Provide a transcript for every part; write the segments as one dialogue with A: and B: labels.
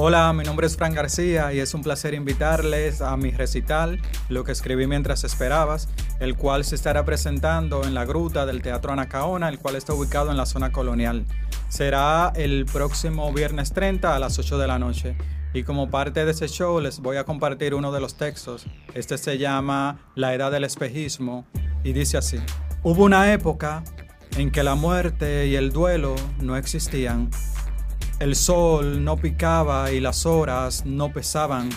A: Hola, mi nombre es Fran García y es un placer invitarles a mi recital, Lo que escribí mientras esperabas, el cual se estará presentando en la gruta del Teatro Anacaona, el cual está ubicado en la zona colonial. Será el próximo viernes 30 a las 8 de la noche. Y como parte de ese show les voy a compartir uno de los textos. Este se llama La Edad del Espejismo y dice así. Hubo una época en que la muerte y el duelo no existían. El sol no picaba y las horas no pesaban.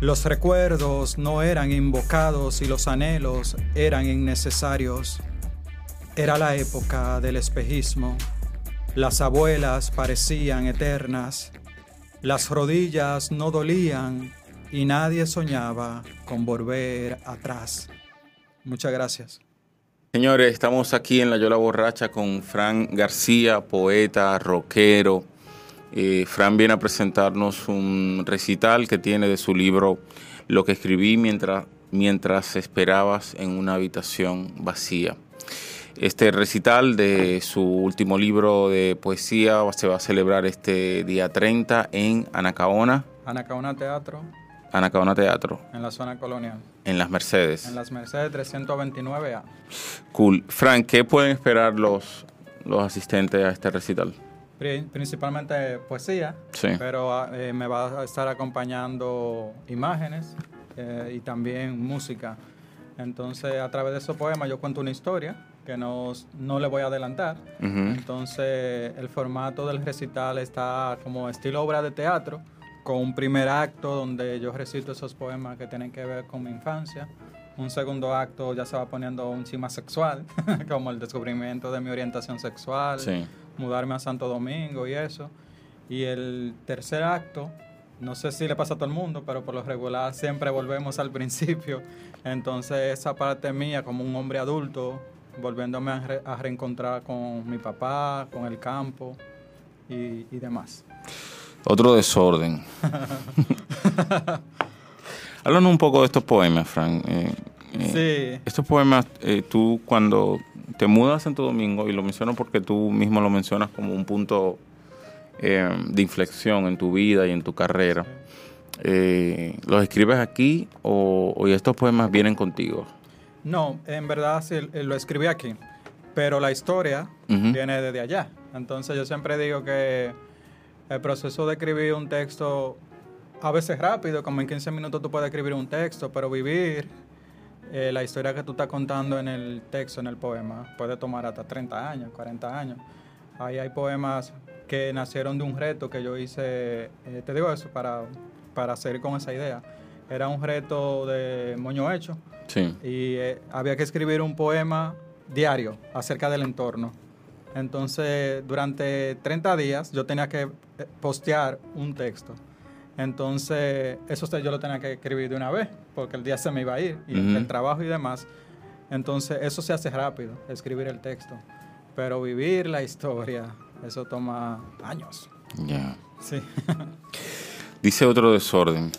A: Los recuerdos no eran invocados y los anhelos eran innecesarios. Era la época del espejismo. Las abuelas parecían eternas. Las rodillas no dolían y nadie soñaba con volver atrás. Muchas gracias.
B: Señores, estamos aquí en La Yola Borracha con Fran García, poeta, rockero. Eh, Fran viene a presentarnos un recital que tiene de su libro Lo que escribí mientras, mientras esperabas en una habitación vacía. Este recital de su último libro de poesía se va a celebrar este día 30 en Anacaona.
A: Anacaona Teatro.
B: Anacaona Teatro.
A: En la zona colonial.
B: En las Mercedes.
A: En las Mercedes 329A.
B: Cool. Frank, ¿qué pueden esperar los, los asistentes a este recital?
A: Principalmente poesía,
B: sí.
A: pero eh, me va a estar acompañando imágenes eh, y también música. Entonces, a través de esos poemas yo cuento una historia que no, no le voy a adelantar. Entonces, el formato del recital está como estilo obra de teatro, con un primer acto donde yo recito esos poemas que tienen que ver con mi infancia. Un segundo acto ya se va poniendo un chima sexual, como el descubrimiento de mi orientación sexual, mudarme a Santo Domingo y eso. Y el tercer acto, no sé si le pasa a todo el mundo, pero por lo regular siempre volvemos al principio. Entonces esa parte mía como un hombre adulto, volviéndome a, reencontrar con mi papá, con el campo y, demás.
B: Otro desorden. Háblanos un poco de estos poemas, Frank. Eh,
A: eh,
B: sí. Estos poemas, eh, tú cuando te mudas a Santo Domingo, y lo menciono porque tú mismo lo mencionas como un punto de inflexión en tu vida y en tu carrera, ¿los escribes aquí o, o estos poemas vienen contigo?
A: No, en verdad sí, lo escribí aquí, pero la historia viene desde allá. Entonces yo siempre digo que el proceso de escribir un texto, a veces rápido, como en 15 minutos tú puedes escribir un texto, pero vivir eh, la historia que tú estás contando en el texto, en el poema, puede tomar hasta 30 años, 40 años. Ahí hay poemas que nacieron de un reto que yo hice, eh, te digo eso, para, para seguir con esa idea. Era un reto de moño hecho, y eh, había que escribir un poema diario acerca del entorno. Entonces, durante 30 días yo tenía que eh, postear un texto. Entonces, eso yo lo tenía que escribir de una vez, porque el día se me iba a ir, y el trabajo y demás. Entonces, eso se hace rápido, escribir el texto. Pero vivir la historia, eso toma años.
B: Ya.
A: Sí.
B: Dice otro desorden.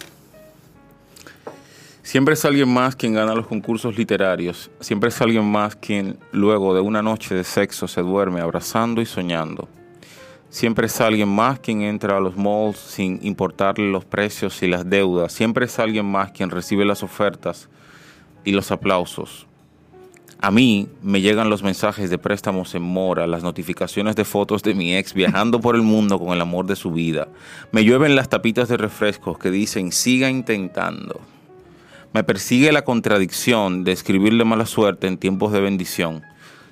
B: Siempre es alguien más quien gana los concursos literarios. Siempre es alguien más quien luego de una noche de sexo se duerme abrazando y soñando. Siempre es alguien más quien entra a los malls sin importarle los precios y las deudas. Siempre es alguien más quien recibe las ofertas y los aplausos. A mí me llegan los mensajes de préstamos en mora, las notificaciones de fotos de mi ex viajando por el mundo con el amor de su vida. Me llueven las tapitas de refrescos que dicen siga intentando. Me persigue la contradicción de escribirle mala suerte en tiempos de bendición.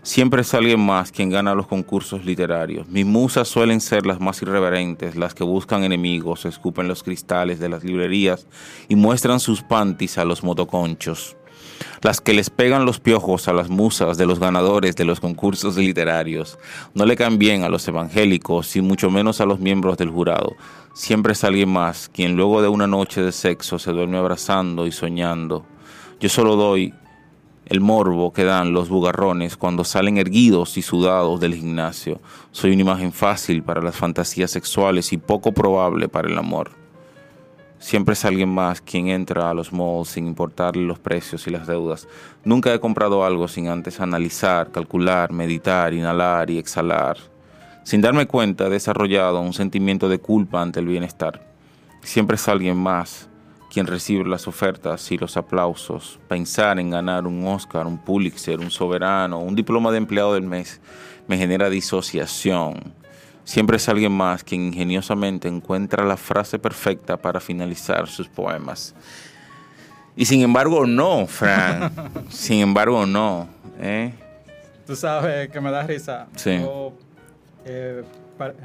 B: Siempre es alguien más quien gana los concursos literarios. Mis musas suelen ser las más irreverentes, las que buscan enemigos, escupen los cristales de las librerías y muestran sus panties a los motoconchos las que les pegan los piojos a las musas de los ganadores de los concursos literarios. No le caen bien a los evangélicos y mucho menos a los miembros del jurado. Siempre es alguien más quien luego de una noche de sexo se duerme abrazando y soñando. Yo solo doy el morbo que dan los bugarrones cuando salen erguidos y sudados del gimnasio. Soy una imagen fácil para las fantasías sexuales y poco probable para el amor. Siempre es alguien más quien entra a los malls sin importarle los precios y las deudas. Nunca he comprado algo sin antes analizar, calcular, meditar, inhalar y exhalar. Sin darme cuenta he desarrollado un sentimiento de culpa ante el bienestar. Siempre es alguien más quien recibe las ofertas y los aplausos. Pensar en ganar un Oscar, un Pulitzer, un soberano, un diploma de empleado del mes me genera disociación Siempre es alguien más quien ingeniosamente encuentra la frase perfecta para finalizar sus poemas. Y sin embargo, no, Fran. sin embargo, no. ¿eh?
A: Tú sabes que me da risa.
B: Sí.
A: Yo eh,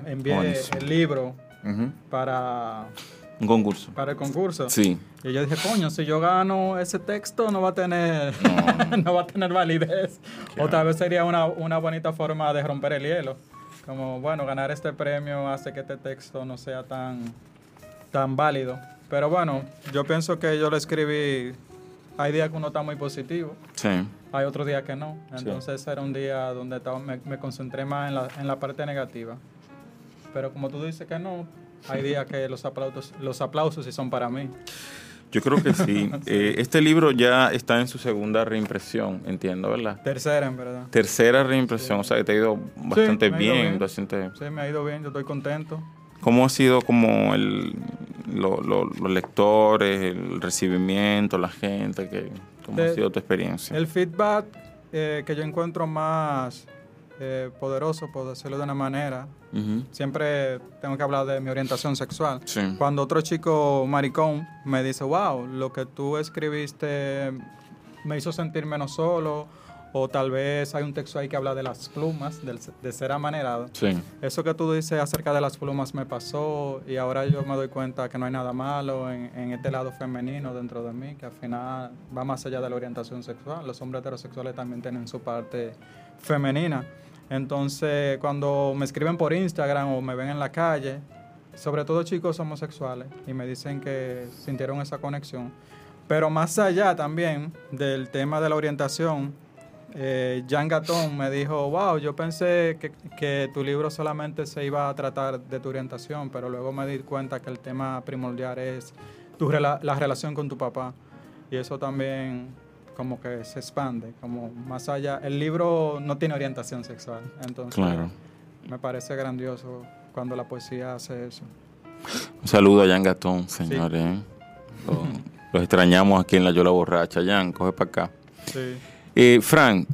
A: envié el libro para...
B: Un concurso.
A: Para el concurso.
B: Sí.
A: Y yo dije, coño, si yo gano ese texto no va a tener, no. va a tener validez. O tal vez sería una, una bonita forma de romper el hielo como, bueno, ganar este premio hace que este texto no sea tan, tan válido. Pero bueno, yo pienso que yo lo escribí, hay días que uno está muy positivo,
B: sí.
A: hay otros días que no. Entonces era un día donde estaba, me, me, concentré más en la, en la parte negativa. Pero como tú dices que no, hay días que los aplausos, los aplausos sí son para mí.
B: Yo creo que sí. Eh, este libro ya está en su segunda reimpresión, entiendo, ¿verdad?
A: Tercera, en verdad.
B: Tercera reimpresión, o sea, que te ha ido bastante bien.
A: Sí, me ha ido bien, yo estoy contento.
B: ¿Cómo ha sido como el, los lectores, el recibimiento, la gente? Que, ¿Cómo ha sido tu experiencia?
A: El feedback eh, que yo encuentro más eh, poderoso, por decirlo de una manera. Siempre tengo que hablar de mi orientación sexual. Cuando otro chico maricón me dice, wow, lo que tú escribiste me hizo sentir menos solo, o tal vez hay un texto ahí que habla de las plumas, de, ser amanerado. Eso que tú dices acerca de las plumas me pasó y ahora yo me doy cuenta que no hay nada malo en, en, este lado femenino dentro de mí, que al final va más allá de la orientación sexual. Los hombres heterosexuales también tienen su parte femenina. Entonces, cuando me escriben por Instagram o me ven en la calle, sobre todo chicos homosexuales, y me dicen que sintieron esa conexión. Pero más allá también del tema de la orientación, eh, Jan Gatón me dijo, wow, yo pensé que, que, tu libro solamente se iba a tratar de tu orientación, pero luego me di cuenta que el tema primordial es tu, la relación con tu papá. Y eso también como que se expande, como más allá. El libro no tiene orientación sexual, entonces me parece grandioso cuando la poesía hace eso.
B: Un saludo a Jan Gatón, señores. ¿eh? Los, extrañamos aquí en la Yola Borracha. Jan, coge para acá. Sí. Eh, Frank,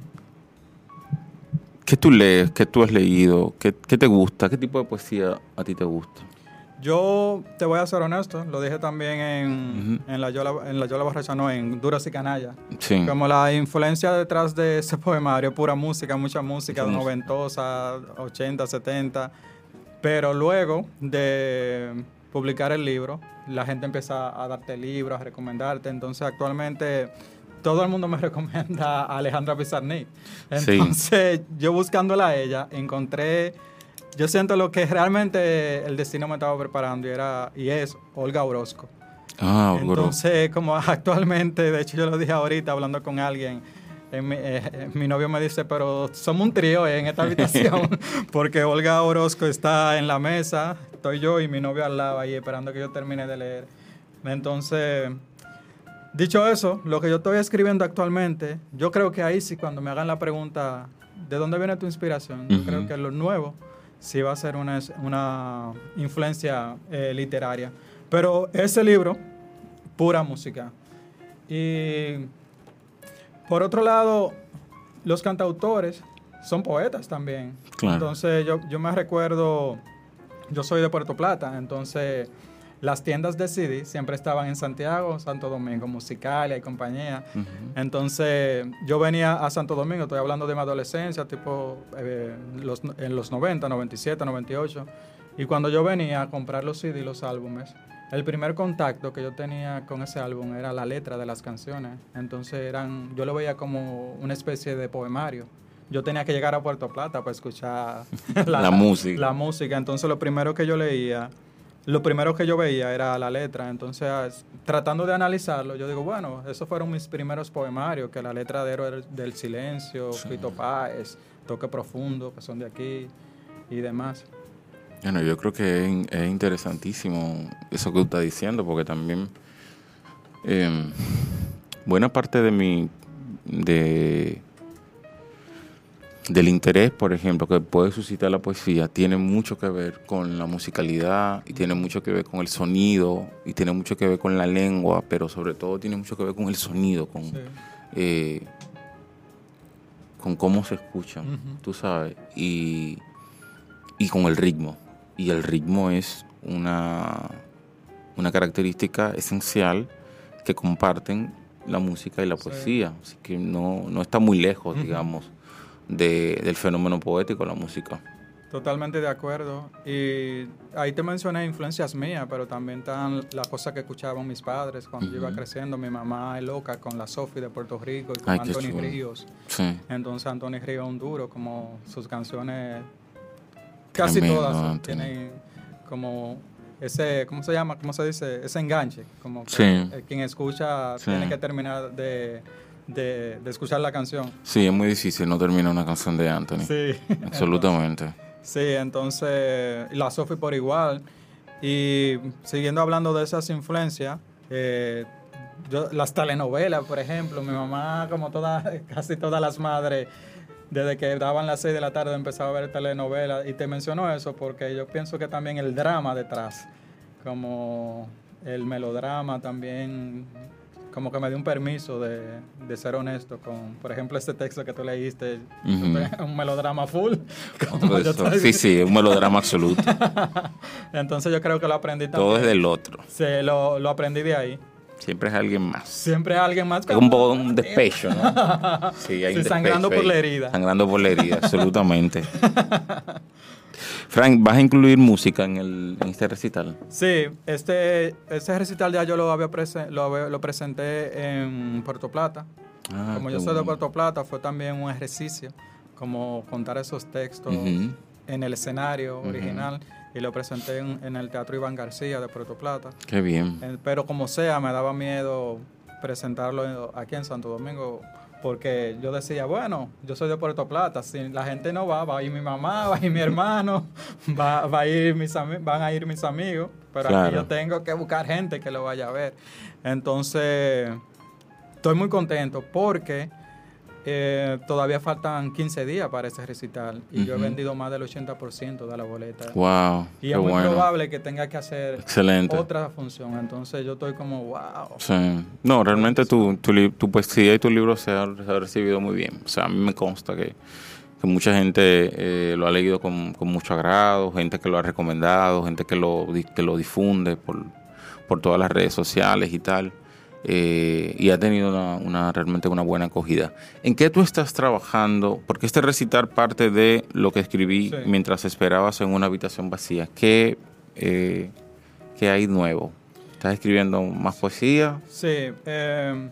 B: ¿qué tú lees? ¿Qué tú has leído? ¿Qué, ¿Qué te gusta? ¿Qué tipo de poesía a ti te gusta?
A: Yo te voy a ser honesto, lo dije también en, en la Yola, en la Yola no, en Duras y Canalla.
B: Sí.
A: Como la influencia detrás de ese poemario, pura música, mucha música, noventosa, 80, 70. Pero luego de publicar el libro, la gente empieza a darte libros, a recomendarte. Entonces, actualmente todo el mundo me recomienda a Alejandra Pizarnik. Entonces, yo buscándola a ella, encontré yo siento lo que realmente el destino me estaba preparando y era y es Olga Orozco.
B: Ah,
A: Entonces, como actualmente, de hecho yo lo dije ahorita hablando con alguien, eh, eh, mi, novio me dice, pero somos un trío en esta habitación, porque Olga Orozco está en la mesa, estoy yo y mi novio al lado ahí esperando que yo termine de leer. Entonces, Dicho eso, lo que yo estoy escribiendo actualmente, yo creo que ahí sí, cuando me hagan la pregunta, ¿de dónde viene tu inspiración? Yo creo que lo nuevo sí va a ser una, una influencia eh, literaria. Pero ese libro, pura música. Y por otro lado, los cantautores son poetas también. Entonces yo, yo me recuerdo, yo soy de Puerto Plata, entonces las tiendas de CD siempre estaban en Santiago, Santo Domingo, Musicalia y compañía. Entonces, yo venía a Santo Domingo, estoy hablando de mi adolescencia, tipo eh, los, en los 90, 97, 98. Y cuando yo venía a comprar los CD y los álbumes, el primer contacto que yo tenía con ese álbum era la letra de las canciones. Entonces, eran, yo lo veía como una especie de poemario yo tenía que llegar a Puerto Plata para escuchar
B: la, música.
A: La música. Entonces lo primero que yo leía lo primero que yo veía era la letra, entonces tratando de analizarlo, yo digo, bueno, esos fueron mis primeros poemarios, que la letra de Héroe del Silencio, Fito Páez, Toque Profundo, que son de aquí y demás.
B: Bueno, yo creo que es, interesantísimo eso que tú estás diciendo, porque también em, buena parte de mi, de, del interés, por ejemplo, que puede suscitar la poesía, tiene mucho que ver con la musicalidad y tiene mucho que ver con el sonido y tiene mucho que ver con la lengua, pero sobre todo tiene mucho que ver con el sonido, con, eh, con cómo se escuchan, tú sabes, y, y con el ritmo. Y el ritmo es una, una característica esencial que comparten la música y la poesía, así que no, no está muy lejos, digamos del fenómeno poético, la música.
A: Totalmente de acuerdo. Y ahí te mencioné influencias mías, pero también están las cosas que escuchaban mis padres cuando yo iba creciendo. Mi mamá es loca con la Sofi de Puerto Rico y con Anthony Ríos. Entonces Anthony Ríos es un duro, como sus canciones, casi todas tienen como ese, ¿cómo se llama? ¿Cómo se dice? Ese enganche. Como que quien escucha tiene que terminar de de, escuchar la canción.
B: Sí, es muy difícil no terminar una canción de Anthony. Sí. Absolutamente.
A: sí, entonces, la Sophie por igual. Y siguiendo hablando de esas influencias, eh, las telenovelas, por ejemplo, mi mamá, como todas, casi todas las madres, desde que daban las 6 de la tarde empezaba a ver telenovelas. Y te menciono eso porque yo pienso que también el drama detrás, como el melodrama también como que me dio un permiso de, ser honesto con, por ejemplo, este texto que tú leíste, un melodrama full.
B: sí, sí, un melodrama absoluto.
A: Entonces yo creo que lo aprendí
B: también. Todo es del otro.
A: Sí, lo, lo aprendí de ahí.
B: Siempre es alguien más.
A: Siempre es alguien más.
B: Es un poco un despecho, ¿no?
A: Sí, hay sangrando por la herida.
B: Sangrando por la herida, absolutamente. Frank, ¿vas a incluir música en, el, este recital?
A: Sí, este, este recital ya yo lo, había lo, presenté en Puerto Plata. Ah, como yo soy de Puerto Plata, fue también un ejercicio, como contar esos textos en el escenario original y lo presenté en, el Teatro Iván García de Puerto Plata.
B: Qué bien.
A: Eh, pero como sea, me daba miedo presentarlo aquí en Santo Domingo porque yo decía, bueno, yo soy de Puerto Plata, si la gente no va, va a ir mi mamá, va a ir mi hermano, va, va a ir mis van a ir mis amigos, pero aquí yo tengo que buscar gente que lo vaya a ver. Entonces, estoy muy contento porque eh, todavía faltan 15 días para ese recital y yo he vendido más del 80% de la boleta.
B: Wow.
A: Y es muy probable que tenga que hacer otra función. Entonces yo estoy como, wow.
B: Sí. No, realmente tu, tu, tu poesía y tu libro se ha, recibido muy bien. O sea, a mí me consta que, que mucha gente eh, lo ha leído con, con, mucho agrado, gente que lo ha recomendado, gente que lo, que lo difunde por, por todas las redes sociales y tal. Eh, y ha tenido una, realmente una buena acogida. ¿En qué tú estás trabajando? Porque este recitar parte de lo que escribí mientras esperabas en una habitación vacía. ¿Qué, eh, ¿Qué, hay nuevo? ¿Estás escribiendo más poesía?
A: Sí. Em,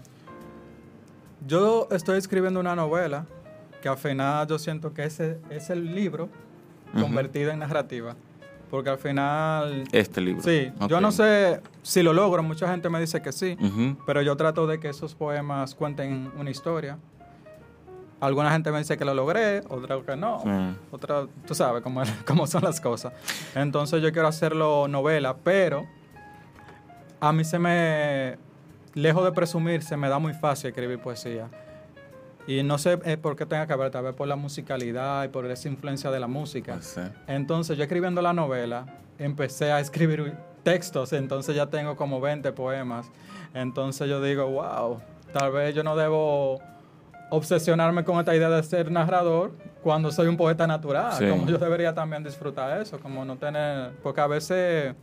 A: yo estoy escribiendo una novela que al final yo siento que ese es el libro convertido en narrativa. Porque al final...
B: Este libro.
A: Sí, yo no sé si lo logro, mucha gente me dice que sí, pero yo trato de que esos poemas cuenten una historia. Alguna gente me dice que lo logré, otra que no. Otra, tú sabes cómo, cómo son las cosas. Entonces yo quiero hacerlo novela, pero a mí se me lejos de presumir, se me da muy fácil escribir poesía. Y no sé eh, por qué tenga que ver, tal vez por la musicalidad y por esa influencia de la música. Entonces, yo escribiendo la novela, empecé a escribir textos, entonces ya tengo como 20 poemas. Entonces yo digo, wow, tal vez yo no debo obsesionarme con esta idea de ser narrador cuando soy un poeta natural,
B: Sí.
A: como yo debería también disfrutar eso, como no tener, porque a veces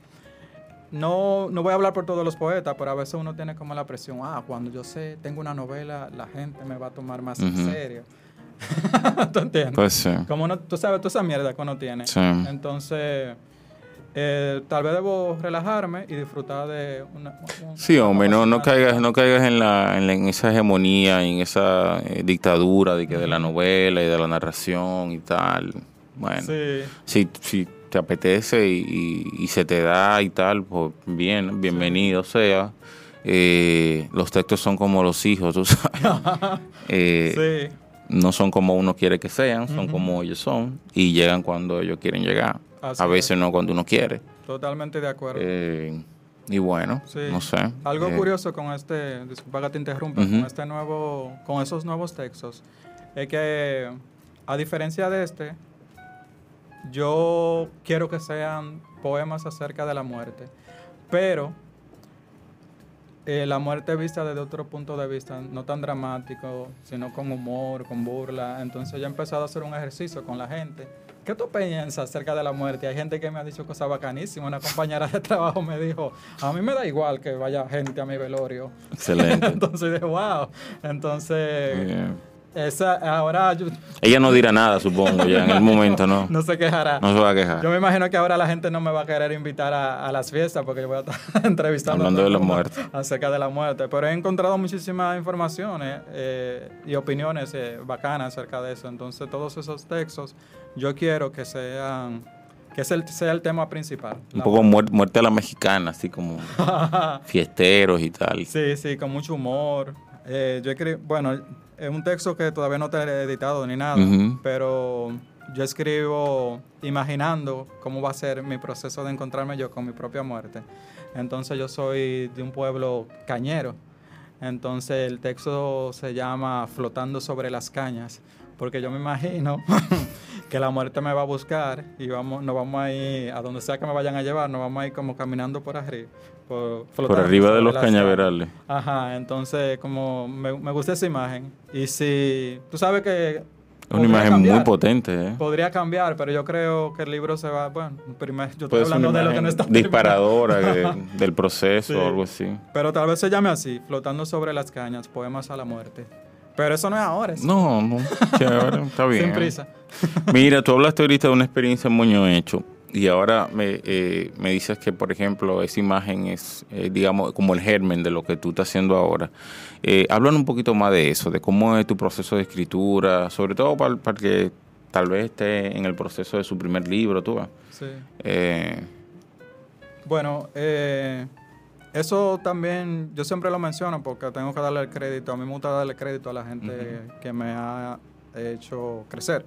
A: no, no voy a hablar por todos los poetas, pero a veces uno tiene como la presión, ah, cuando yo sé, tengo una novela, la gente me va a tomar más en serio. ¿Tú entiendes?
B: Pues sí.
A: Como no, tú sabes, toda esa mierda que uno tiene.
B: Sí.
A: Entonces, eh, tal vez debo relajarme y disfrutar de una... un-
B: Sí, hombre, no, no
A: una-
B: caigas, no caigas en, la, en, la- en esa hegemonía, en esa eh, dictadura de, que de la novela y de la narración y tal. Bueno,
A: Sí,
B: si, si te apetece y, y- y se te da y tal, pues bien, bienvenido sea. Eh, los textos son como los hijos, tú sabes. Eh,
A: sí,
B: No son como uno quiere que sean, son como ellos son y llegan cuando ellos quieren llegar.
A: Así
B: A veces no cuando uno quiere.
A: totalmente de acuerdo.
B: Eh, y bueno,
A: Sí.
B: no sé.
A: Algo curioso con este, disculpa que te interrumpa, con este nuevo, con esos nuevos textos, es que a diferencia de este, yo quiero que sean poemas acerca de la muerte, pero eh, la muerte vista desde otro punto de vista, no tan dramático, sino con humor, con burla. Entonces yo he empezado a hacer un ejercicio con la gente. ¿Qué tú piensas acerca de la muerte? Hay gente que me ha dicho cosas bacanísimas. Una compañera de trabajo me dijo, a mí me da igual que vaya gente a mi velorio.
B: Excelente.
A: Entonces dije, wow. Entonces, esa, ahora yo,
B: ella no dirá nada, supongo, ya en el momento, ¿no?
A: no se quejará.
B: No se va a quejar.
A: Yo me imagino que ahora la gente no me va a querer invitar a, a las fiestas porque yo voy a estar entrevistando
B: Hablando de la muerte.
A: acerca de la muerte. Pero he encontrado muchísimas informaciones eh, y opiniones eh, bacanas acerca de eso. Entonces, todos esos textos yo quiero que sean que ese sea el tema principal.
B: Un poco muer- muerte a la mexicana, así como fiesteros y tal.
A: Sí, sí, con mucho humor. Eh, yo escribo, bueno, es un texto que todavía no te he editado ni nada, pero yo escribo imaginando cómo va a ser mi proceso de encontrarme yo con mi propia muerte. Entonces yo soy de un pueblo cañero. Entonces el texto se llama Flotando sobre las cañas, porque yo me imagino que la muerte me va a buscar y vamos, nos vamos a ir a donde sea que me vayan a llevar, nos vamos a ir como caminando por arriba. Por,
B: Por arriba de los
A: cañas.
B: cañaverales.
A: Ajá, entonces como me, me gusta esa imagen. Y si tú sabes que...
B: Es una imagen
A: cambiar,
B: muy potente, ¿eh?
A: Podría cambiar, pero yo creo que el libro se va... Bueno, primero, yo estoy hablando de lo que no está
B: disparadora de- del proceso
A: Sí.
B: o algo así.
A: Pero tal vez se llame así, Flotando sobre las cañas, poemas a la muerte. Pero eso no es ahora,
B: No, no, chévere, está bien.
A: sin prisa.
B: Mira, tú hablaste ahorita de una experiencia en Moño Hecho y ahora me, eh, me dices que, por ejemplo, esa imagen es, eh, digamos, como el germen de lo que tú estás haciendo ahora. Eh, háblanos un poquito más de eso, de cómo es tu proceso de escritura, sobre todo para, para que tal vez esté en el proceso de su primer libro, tú ves.
A: Sí.
B: Eh,
A: Bueno, eso también yo siempre lo menciono porque tengo que darle el crédito. A mí me gusta darle crédito a la gente que me ha hecho crecer.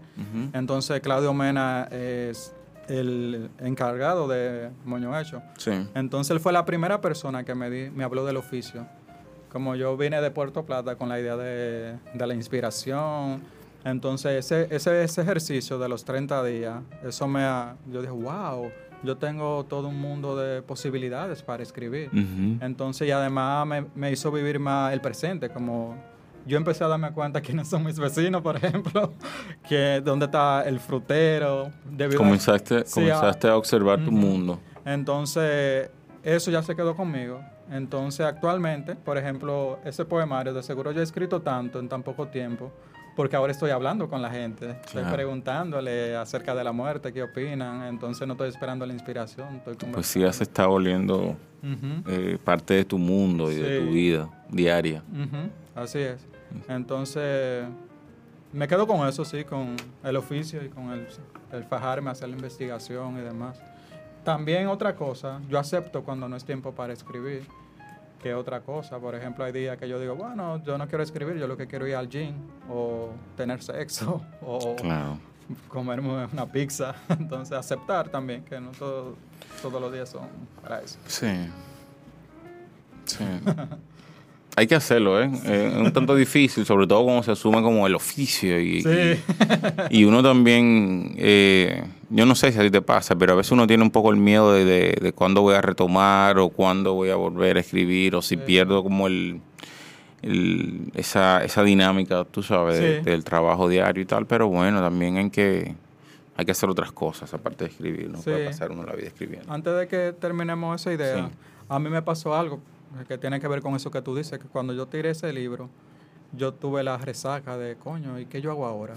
A: Entonces, Claudio Mena es el encargado de Moño Hecho.
B: Sí.
A: Entonces, él fue la primera persona que me, di- me habló del oficio. Como yo vine de Puerto Plata con la idea de, de la inspiración. Entonces, ese, ese, ese ejercicio de los 30 días, eso me ha... Yo dije, wow, yo tengo todo un mundo de posibilidades para escribir. Entonces, y además me, me hizo vivir más el presente, como yo empecé a darme cuenta quiénes son mis vecinos, por ejemplo, que dónde está el frutero. debido a-
B: Comenzaste, comenzaste a observar tu mundo.
A: Entonces, eso ya se quedó conmigo. Entonces, actualmente, por ejemplo, ese poemario, de seguro yo he escrito tanto en tan poco tiempo, porque ahora estoy hablando con la gente, estoy preguntándole acerca de la muerte, qué opinan, entonces no estoy esperando la inspiración, estoy
B: Pues sí, ya se está volviendo eh, parte de tu mundo y de tu vida diaria.
A: Así es. Entonces, me quedo con eso, sí, con el oficio y con el, el fajarme, hacer la investigación y demás. También otra cosa, yo acepto cuando no es tiempo para escribir, que otra cosa. Por ejemplo, hay días que yo digo, bueno, yo no quiero escribir, yo lo que quiero ir al gym, o tener sexo, o
B: Claro.
A: comerme una pizza. Entonces, aceptar también que no todo- todos los días son para eso.
B: Sí. Sí. Hay que hacerlo, ¿eh? Es un tanto difícil, sobre todo cuando se asume como el oficio. Y, y, uno también, eh, yo no sé si a ti te pasa, pero a veces uno tiene un poco el miedo de, de, cuándo voy a retomar o cuándo voy a volver a escribir o si pierdo como el, esa, esa dinámica, tú sabes, del trabajo diario y tal. Pero bueno, también hay que, hay que hacer otras cosas aparte de escribir. No puede pasar uno la vida escribiendo.
A: Antes de que terminemos esa idea, a mí me pasó algo que tiene que ver con eso que tú dices, que cuando yo tiré ese libro, yo tuve la resaca de, coño, ¿y qué yo hago ahora?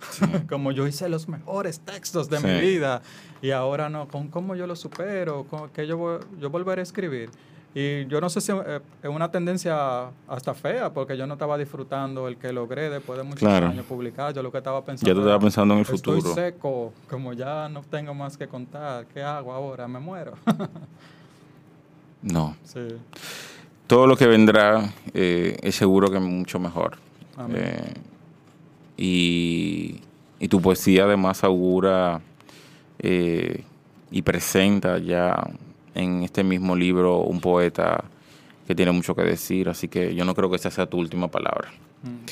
A: como yo hice los mejores textos de mi vida y ahora no, ¿con cómo yo lo supero? ¿Con qué yo, yo volveré a escribir? Y yo no sé si eh, es una tendencia hasta fea, porque yo no estaba disfrutando el que logré después de muchos años publicar. Yo lo que estaba pensando.
B: Ya tú estabas pensando en el futuro.
A: Estoy seco, como ya no tengo más que contar. ¿Qué hago ahora? Me muero.
B: No. Todo lo que vendrá eh, es seguro que mucho mejor. Eh, y, tu poesía además augura eh, y presenta ya en este mismo libro un poeta que tiene mucho que decir, así que yo no creo que esa sea tu última palabra. Mm.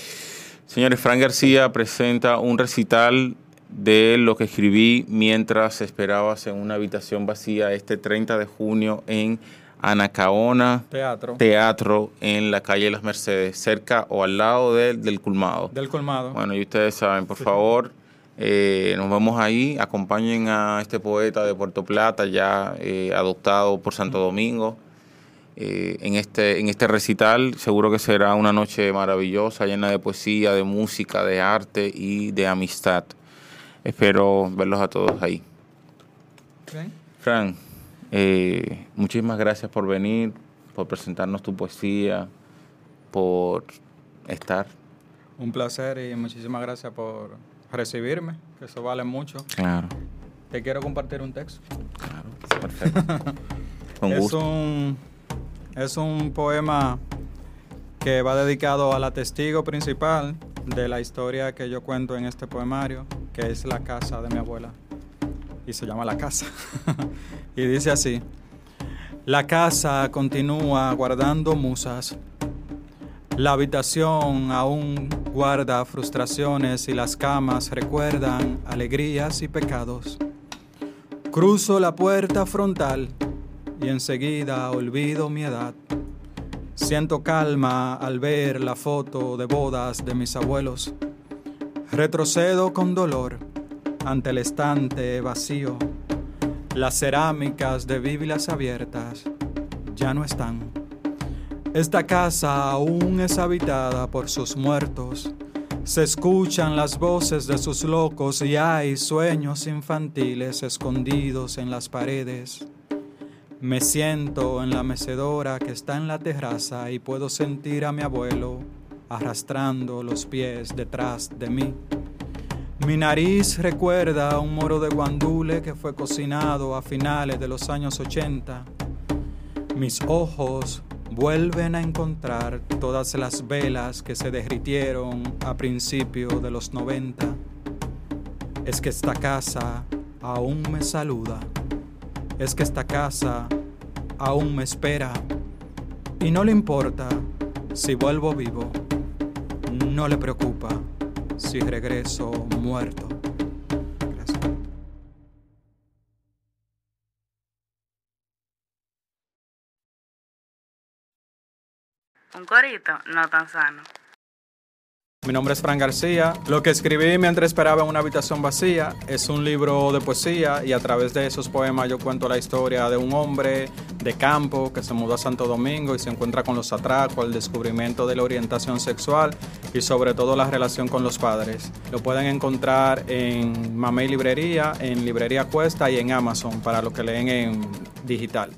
B: Señores, Fran García presenta un recital de lo que escribí mientras esperabas en una habitación vacía este 30 de junio en Anacaona
A: Teatro.
B: Teatro en la calle Las Mercedes, cerca o al lado del Colmado.
A: Del Colmado.
B: Bueno, y ustedes saben, por favor, eh, nos vemos ahí, acompañen a este poeta de Puerto Plata, ya eh, adoptado por Santo Domingo. Eh, en, este, en este recital seguro que será una noche maravillosa, llena de poesía, de música, de arte y de amistad. Espero verlos a todos ahí. Frank. Eh, muchísimas gracias por venir, por presentarnos tu poesía, por estar.
A: Un placer y muchísimas gracias por recibirme, que eso vale mucho.
B: Claro.
A: Te quiero compartir un texto.
B: Claro, perfecto. Con
A: es un es un poema que va dedicado a la testigo principal de la historia que yo cuento en este poemario, que es la casa de mi abuela y se llama La Casa. y dice así, la casa continúa guardando musas. La habitación aún guarda frustraciones y las camas recuerdan alegrías y pecados. Cruzo la puerta frontal y enseguida olvido mi edad. Siento calma al ver la foto de bodas de mis abuelos. Retrocedo con dolor ante el estante vacío. Las cerámicas de Biblias abiertas ya no están. Esta casa aún es habitada por sus muertos. Se escuchan las voces de sus locos y hay sueños infantiles escondidos en las paredes. Me siento en la mecedora que está en la terraza y puedo sentir a mi abuelo arrastrando los pies detrás de mí. Mi nariz recuerda a un moro de guandule que fue cocinado a finales de los años 80. Mis ojos vuelven a encontrar todas las velas que se derritieron a principios de los 90. Es que esta casa aún me saluda. Es que esta casa aún me espera. Y no le importa si vuelvo vivo. No le preocupa si regreso muerto.
C: Un corito no tan sano.
A: Mi nombre es Fran García. Lo que escribí mientras esperaba en una habitación vacía es un libro de poesía y a través de esos poemas yo cuento la historia de un hombre de campo que se mudó a Santo Domingo y se encuentra con los atracos, el descubrimiento de la orientación sexual y sobre todo la relación con los padres. Lo pueden encontrar en Mamey Librería, en Librería Cuesta y en Amazon para los que leen en digital.